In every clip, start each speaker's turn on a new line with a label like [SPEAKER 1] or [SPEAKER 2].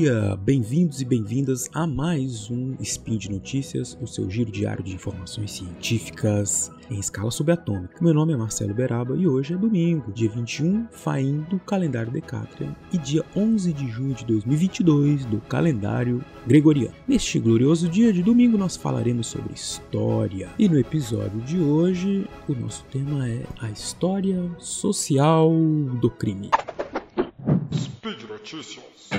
[SPEAKER 1] dia! Bem-vindos e bem-vindas a mais um Spin de Notícias, o seu giro diário de informações científicas em escala subatômica. Meu nome é Marcelo Beraba e hoje é domingo, dia 21 Faim do calendário Decatrian e dia 11 de junho de 2022 do calendário Gregoriano. Neste glorioso dia de domingo nós falaremos sobre história e no episódio de hoje o nosso tema é a história social do crime.
[SPEAKER 2] Speed Notícias.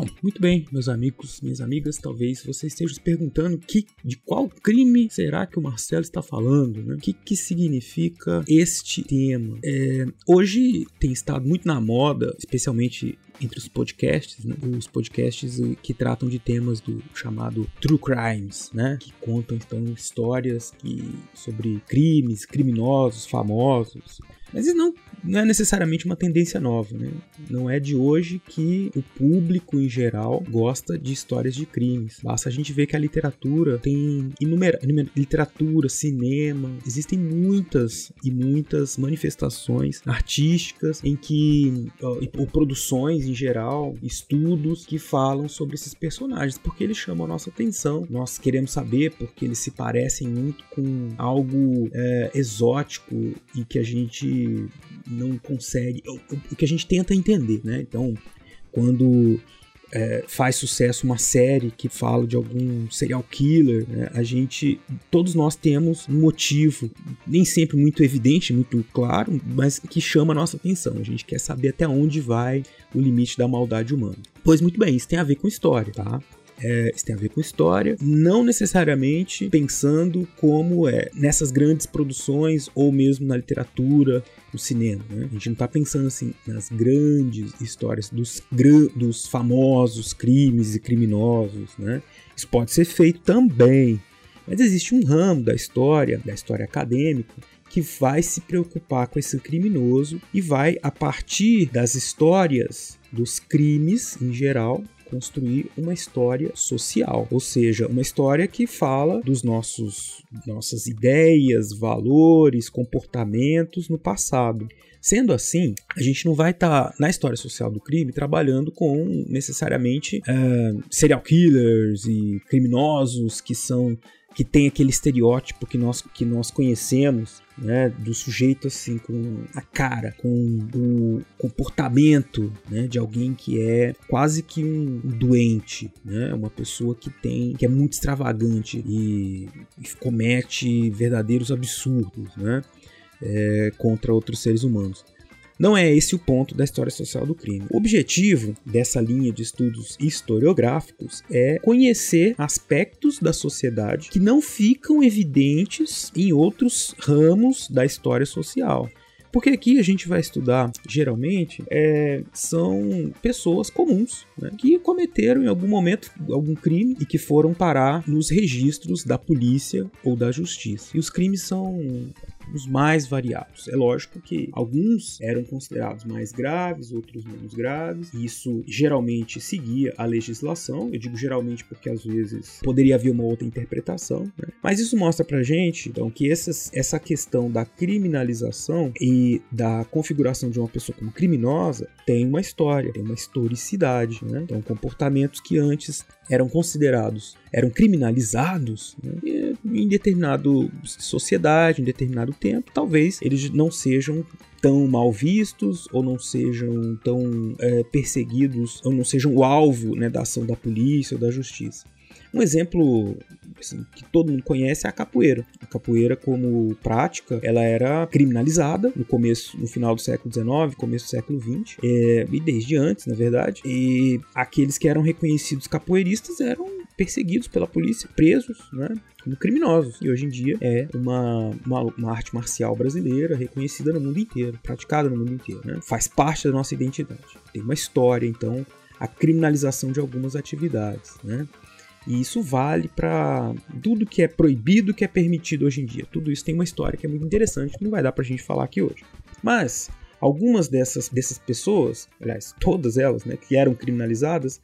[SPEAKER 1] Bom, muito bem, meus amigos, minhas amigas, talvez você esteja se perguntando que, de qual crime será que o Marcelo está falando, né? O que, que significa este tema? É, hoje tem estado muito na moda, especialmente entre os podcasts, né? os podcasts que tratam de temas do chamado true crimes, né? Que contam então histórias que, sobre crimes, criminosos, famosos. Mas não, não é necessariamente uma tendência nova, né? Não é de hoje que o público em geral gosta de histórias de crimes. Basta a gente ver que a literatura tem inúmeras literatura, cinema, existem muitas e muitas manifestações artísticas em que ou produções em geral, estudos que falam sobre esses personagens, porque eles chamam a nossa atenção. Nós queremos saber porque eles se parecem muito com algo é, exótico e que a gente não consegue, o que a gente tenta entender, né? Então, quando é, faz sucesso uma série que fala de algum serial killer, né? a gente, todos nós temos um motivo, nem sempre muito evidente, muito claro, mas que chama a nossa atenção. A gente quer saber até onde vai o limite da maldade humana. Pois muito bem, isso tem a ver com história, tá? É, isso tem a ver com história, não necessariamente pensando como é nessas grandes produções ou mesmo na literatura, no cinema. Né? A gente não está pensando assim nas grandes histórias dos, dos famosos crimes e criminosos. Né? Isso pode ser feito também, mas existe um ramo da história, da história acadêmica, que vai se preocupar com esse criminoso e vai, a partir das histórias dos crimes em geral, construir uma história social, ou seja, uma história que fala dos nossos nossas ideias, valores, comportamentos no passado. Sendo assim, a gente não vai estar tá, na história social do crime trabalhando com necessariamente uh, serial killers e criminosos que são que tem aquele estereótipo que nós, que nós conhecemos, né, do sujeito assim com a cara, com o comportamento, né, de alguém que é quase que um doente, né, uma pessoa que tem que é muito extravagante e, e comete verdadeiros absurdos, né, é, contra outros seres humanos. Não é esse o ponto da história social do crime. O objetivo dessa linha de estudos historiográficos é conhecer aspectos da sociedade que não ficam evidentes em outros ramos da história social. Porque aqui a gente vai estudar, geralmente, é, são pessoas comuns né, que cometeram em algum momento algum crime e que foram parar nos registros da polícia ou da justiça. E os crimes são os mais variados. É lógico que alguns eram considerados mais graves, outros menos graves. Isso geralmente seguia a legislação. Eu digo geralmente porque às vezes poderia haver uma outra interpretação. Né? Mas isso mostra pra gente, então, que essas, essa questão da criminalização e da configuração de uma pessoa como criminosa tem uma história, tem uma historicidade. Né? Então, comportamentos que antes eram considerados, eram criminalizados né? em determinada sociedade, em determinado tempo, talvez eles não sejam tão mal vistos ou não sejam tão é, perseguidos ou não sejam o alvo né, da ação da polícia ou da justiça. Um exemplo assim, que todo mundo conhece é a capoeira. A capoeira, como prática, ela era criminalizada no começo, no final do século XIX, começo do século XX, é, e desde antes, na verdade. E aqueles que eram reconhecidos capoeiristas eram perseguidos pela polícia, presos, né? Como criminosos. E hoje em dia é uma, uma, uma, arte marcial brasileira reconhecida no mundo inteiro, praticada no mundo inteiro. Né? Faz parte da nossa identidade. Tem uma história, então, a criminalização de algumas atividades. Né? E isso vale para tudo que é proibido, que é permitido hoje em dia. Tudo isso tem uma história que é muito interessante, que não vai dar para a gente falar aqui hoje. Mas algumas dessas, dessas pessoas, aliás, todas elas, né, que eram criminalizadas,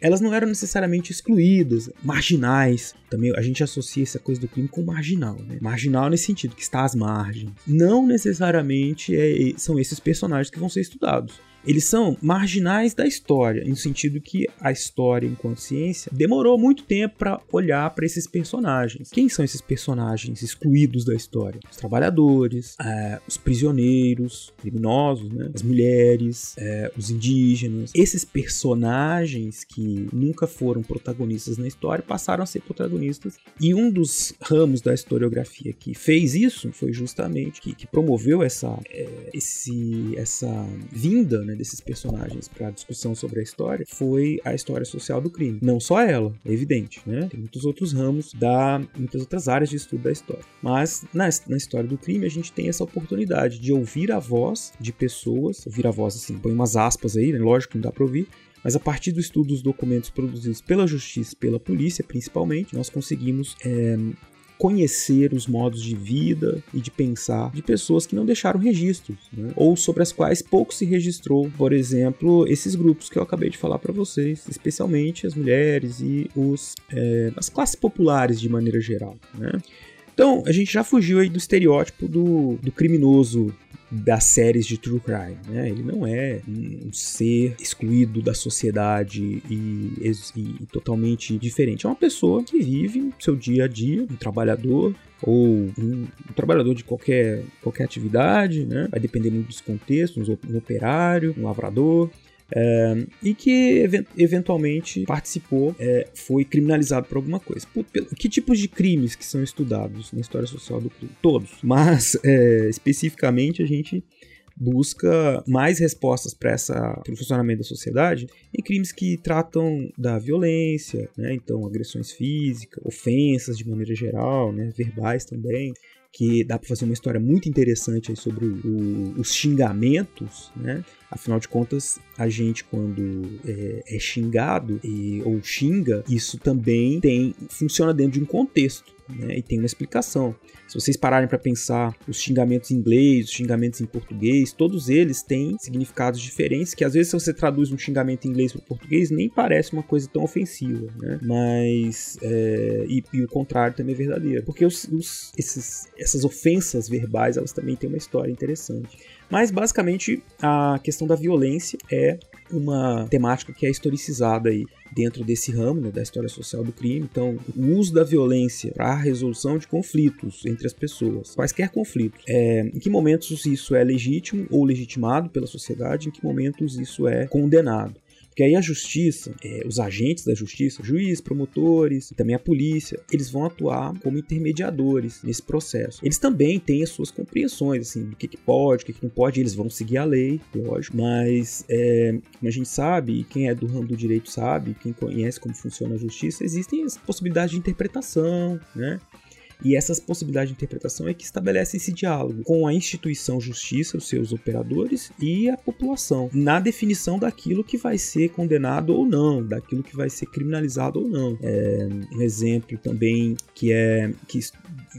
[SPEAKER 1] elas não eram necessariamente excluídas, marginais. Também a gente associa essa coisa do crime com marginal, né? Marginal nesse sentido, que está às margens. Não necessariamente é, são esses personagens que vão ser estudados eles são marginais da história, no sentido que a história, enquanto ciência, demorou muito tempo para olhar para esses personagens. Quem são esses personagens excluídos da história? Os trabalhadores, é, os prisioneiros, criminosos, né? as mulheres, é, os indígenas. Esses personagens que nunca foram protagonistas na história passaram a ser protagonistas. E um dos ramos da historiografia que fez isso foi justamente que, que promoveu essa, é, esse, essa vinda né, desses personagens para discussão sobre a história foi a história social do crime. Não só ela, é evidente, né? Tem muitos outros ramos da muitas outras áreas de estudo da história. Mas na, na história do crime a gente tem essa oportunidade de ouvir a voz de pessoas, ouvir a voz assim, põe umas aspas aí, né? Lógico que não dá para ouvir, mas a partir do estudo dos documentos produzidos pela justiça, pela polícia principalmente, nós conseguimos é, conhecer os modos de vida e de pensar de pessoas que não deixaram registros, né? ou sobre as quais pouco se registrou, por exemplo, esses grupos que eu acabei de falar para vocês, especialmente as mulheres e os, é, as classes populares de maneira geral. Né? Então, a gente já fugiu aí do estereótipo do, do criminoso das séries de true crime, né? Ele não é um ser excluído da sociedade e, e, e totalmente diferente. É uma pessoa que vive seu dia a dia, um trabalhador, ou um, um, trabalhador de qualquer, qualquer atividade, né? vai depender muito dos contextos, um operário, um lavrador, é, e que eventualmente participou, é, foi criminalizado por alguma coisa. Por, que tipos de crimes que são estudados na história social do crime? Todos. Mas, é, especificamente, a gente busca mais respostas para o funcionamento da sociedade em crimes que tratam da violência, né? então agressões físicas, ofensas de maneira geral, né? verbais também, que dá para fazer uma história muito interessante aí sobre o, os xingamentos, né? Afinal de contas, a gente quando é, é xingado e, ou xinga, isso também tem funciona dentro de um contexto né, e tem uma explicação. Se vocês pararem para pensar os xingamentos em inglês, os xingamentos em português, todos eles têm significados diferentes que às vezes se você traduz um xingamento em inglês para português nem parece uma coisa tão ofensiva, né? Mas é, e, e, o contrário também é verdadeiro, porque os, os, esses, essas ofensas verbais elas também têm uma história interessante. Mas basicamente a questão da violência é uma temática que é historicizada aí dentro desse ramo né, da história social do crime. Então, o uso da violência para a resolução de conflitos entre as pessoas, quaisquer conflitos. É, em que momentos isso é legítimo ou legitimado pela sociedade, em que momentos isso é condenado. Porque aí a justiça, é, os agentes da justiça, juiz, promotores, e também a polícia, eles vão atuar como intermediadores nesse processo. Eles também têm as suas compreensões, assim, do que, que pode, o que, que não pode, eles vão seguir a lei, lógico, mas é, como a gente sabe, quem é do ramo do direito sabe, quem conhece como funciona a justiça, existem as possibilidades de interpretação, né? E essas possibilidades de interpretação é que estabelece esse diálogo com a instituição justiça, os seus operadores e a população, na definição daquilo que vai ser condenado ou não, daquilo que vai ser criminalizado ou não. É, um exemplo também que é que,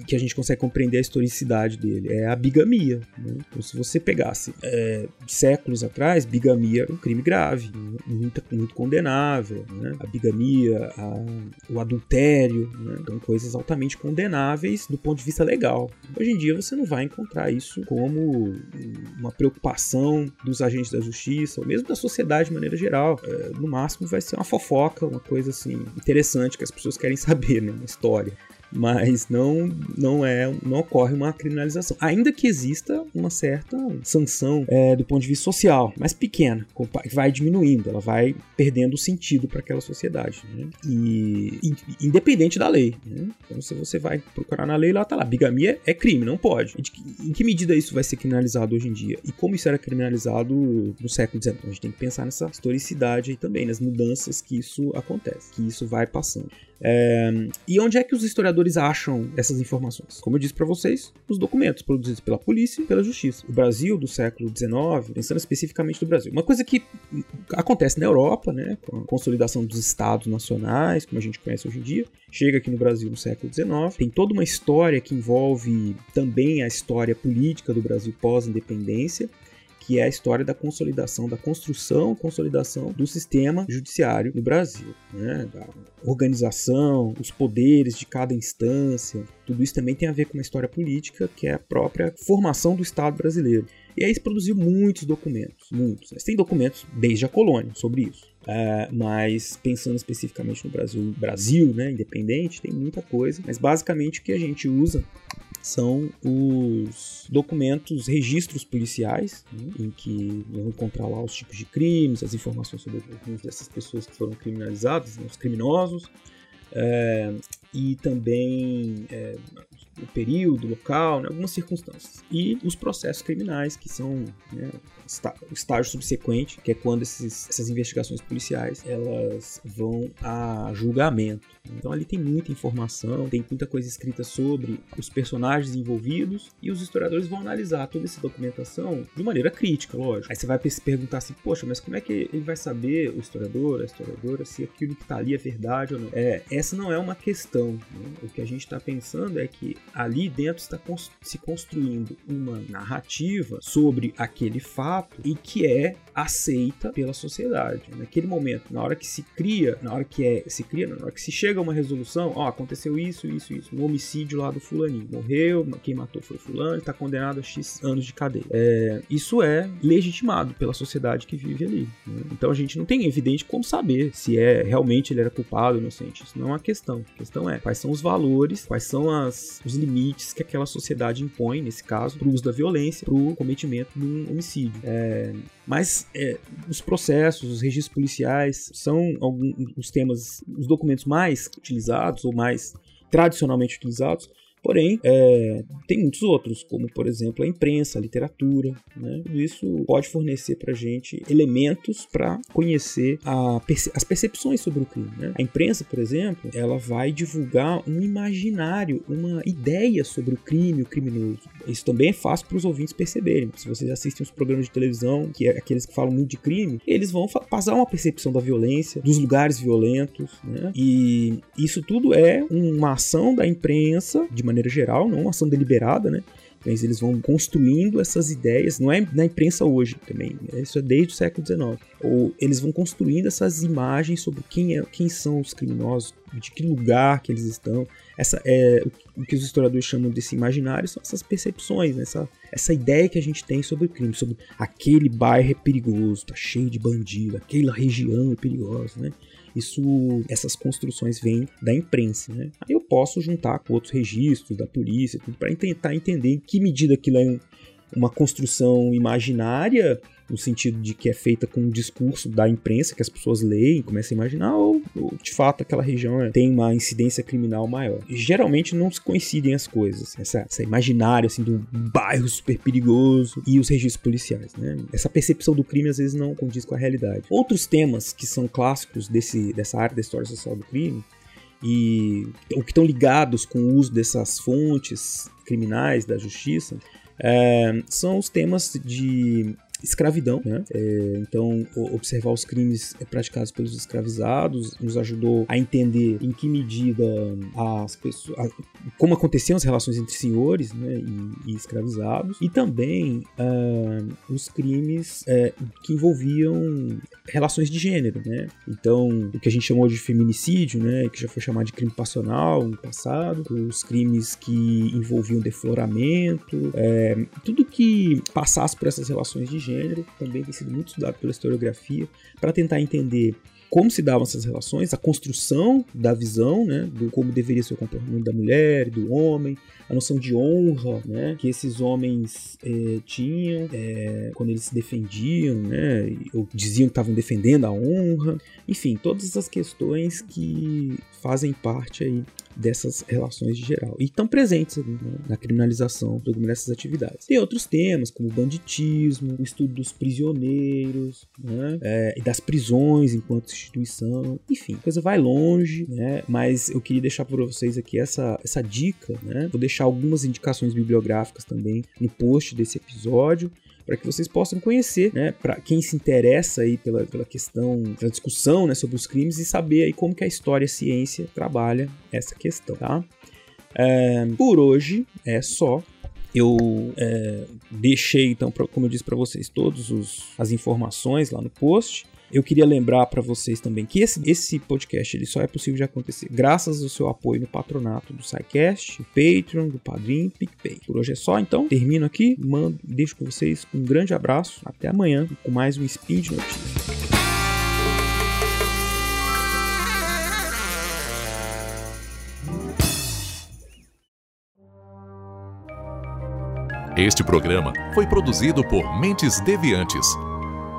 [SPEAKER 1] que a gente consegue compreender a historicidade dele é a bigamia. Né? Então, se você pegasse é, séculos atrás, bigamia era um crime grave, muito, muito condenável. Né? A bigamia, a, o adultério, né? então coisas altamente condenáveis do ponto de vista legal. Hoje em dia você não vai encontrar isso como uma preocupação dos agentes da justiça, ou mesmo da sociedade de maneira geral. É, no máximo vai ser uma fofoca, uma coisa assim interessante que as pessoas querem saber, né? Uma história mas não não é não ocorre uma criminalização ainda que exista uma certa sanção é, do ponto de vista social mas pequena vai diminuindo ela vai perdendo sentido para aquela sociedade né? e, independente da lei né? então se você vai procurar na lei lá tá lá bigamia é crime não pode em que medida isso vai ser criminalizado hoje em dia e como isso era criminalizado no século XIX então, a gente tem que pensar nessa historicidade aí também nas mudanças que isso acontece que isso vai passando é, e onde é que os historiadores acham essas informações? Como eu disse para vocês, os documentos produzidos pela polícia e pela justiça. O Brasil do século XIX, pensando especificamente do Brasil. Uma coisa que acontece na Europa, né, com a consolidação dos estados nacionais, como a gente conhece hoje em dia, chega aqui no Brasil no século XIX. Tem toda uma história que envolve também a história política do Brasil pós-independência que é a história da consolidação, da construção, consolidação do sistema judiciário no Brasil, né? da organização, os poderes de cada instância. Tudo isso também tem a ver com uma história política, que é a própria formação do Estado brasileiro. E aí se produziu muitos documentos, muitos. Tem documentos desde a colônia sobre isso. Uh, mas pensando especificamente no Brasil, Brasil, né, independente, tem muita coisa. Mas basicamente o que a gente usa são os documentos, registros policiais, né, em que vão encontrar lá os tipos de crimes, as informações sobre algumas dessas pessoas que foram criminalizadas, né, os criminosos, é, e também é, o período, local, né, algumas circunstâncias. E os processos criminais, que são né, o estágio subsequente, que é quando esses, essas investigações policiais elas vão a julgamento. Então ali tem muita informação, tem muita coisa escrita sobre os personagens envolvidos e os historiadores vão analisar toda essa documentação de maneira crítica, lógico. Aí você vai se perguntar assim, poxa, mas como é que ele vai saber, o historiador, a historiadora, se aquilo que está ali é verdade ou não? É, essa não é uma questão. Né? O que a gente está pensando é que ali dentro está se construindo uma narrativa sobre aquele fato e que é aceita pela sociedade. Naquele momento, na hora que se cria, na hora que é, se cria, na hora que se chega a uma resolução, ó, aconteceu isso, isso, isso, um homicídio lá do fulaninho, morreu, quem matou foi o fulano, está condenado a X anos de cadeia. É, isso é legitimado pela sociedade que vive ali. Né? Então a gente não tem evidente como saber se é realmente ele era culpado ou inocente. Isso não é uma questão. A questão é quais são os valores, quais são as, os limites que aquela sociedade impõe, nesse caso, para o uso da violência, para o cometimento de um homicídio. É, mas é, os processos, os registros policiais são alguns os temas, os documentos mais utilizados ou mais tradicionalmente utilizados Porém, é, tem muitos outros, como por exemplo a imprensa, a literatura. Né? Isso pode fornecer para gente elementos para conhecer perce as percepções sobre o crime. Né? A imprensa, por exemplo, ela vai divulgar um imaginário, uma ideia sobre o crime, o criminoso. Isso também é fácil para os ouvintes perceberem. Se vocês assistem os programas de televisão, que é aqueles que falam muito de crime, eles vão passar uma percepção da violência, dos lugares violentos. Né? E isso tudo é uma ação da imprensa de maneira geral, não uma ação deliberada, né? Eles vão construindo essas ideias, não é na imprensa hoje também, né? isso é desde o século XIX. Ou eles vão construindo essas imagens sobre quem, é, quem são os criminosos, de que lugar que eles estão. Essa é o que os historiadores chamam desse imaginário são essas percepções, né? essa, essa ideia que a gente tem sobre o crime, sobre aquele bairro é perigoso, tá cheio de bandido, aquela região é perigosa, né? Isso, essas construções vêm da imprensa, né? Aí eu posso juntar com outros registros da polícia, para tentar entender em que medida aquilo é uma construção imaginária no sentido de que é feita com um discurso da imprensa que as pessoas leem, começam a imaginar, ou, ou de fato aquela região é, tem uma incidência criminal maior. E, geralmente não se coincidem as coisas, essa, essa imaginário assim do bairro super perigoso e os registros policiais, né? Essa percepção do crime às vezes não condiz com a realidade. Outros temas que são clássicos desse, dessa área da história social do crime e o que estão ligados com o uso dessas fontes criminais da justiça é, são os temas de escravidão, né? É, então, observar os crimes praticados pelos escravizados nos ajudou a entender em que medida as pessoas, a, como aconteciam as relações entre senhores né, e, e escravizados, e também uh, os crimes uh, que envolviam relações de gênero, né? Então, o que a gente chamou de feminicídio, né, que já foi chamado de crime passional no passado, os crimes que envolviam defloramento, é, tudo que passasse por essas relações de gênero também tem sido muito estudado pela historiografia para tentar entender como se davam essas relações, a construção da visão, né, do como deveria ser o comportamento da mulher, do homem, a noção de honra, né, que esses homens é, tinham é, quando eles se defendiam, né, ou diziam que estavam defendendo a honra, enfim, todas essas questões que fazem parte aí dessas relações de geral. E estão presentes ali, né, na criminalização de algumas dessas atividades. Tem outros temas, como banditismo, o estudo dos prisioneiros, né, é, e das prisões enquanto instituição. Enfim, a coisa vai longe, né, mas eu queria deixar para vocês aqui essa, essa dica. Né, vou deixar algumas indicações bibliográficas também no post desse episódio para que vocês possam conhecer, né, para quem se interessa aí pela, pela questão, pela discussão, né, sobre os crimes e saber aí como que a história e a ciência trabalha essa questão, tá? É, por hoje é só. Eu é, deixei, então, pra, como eu disse para vocês, todas as informações lá no post. Eu queria lembrar para vocês também que esse, esse podcast ele só é possível de acontecer graças ao seu apoio no patronato do SciCast, Patreon, do Padrim, PicPay. Por hoje é só, então. Termino aqui, mando, deixo com vocês um grande abraço. Até amanhã com mais um Spin de Notícias.
[SPEAKER 3] Este programa foi produzido por Mentes Deviantes.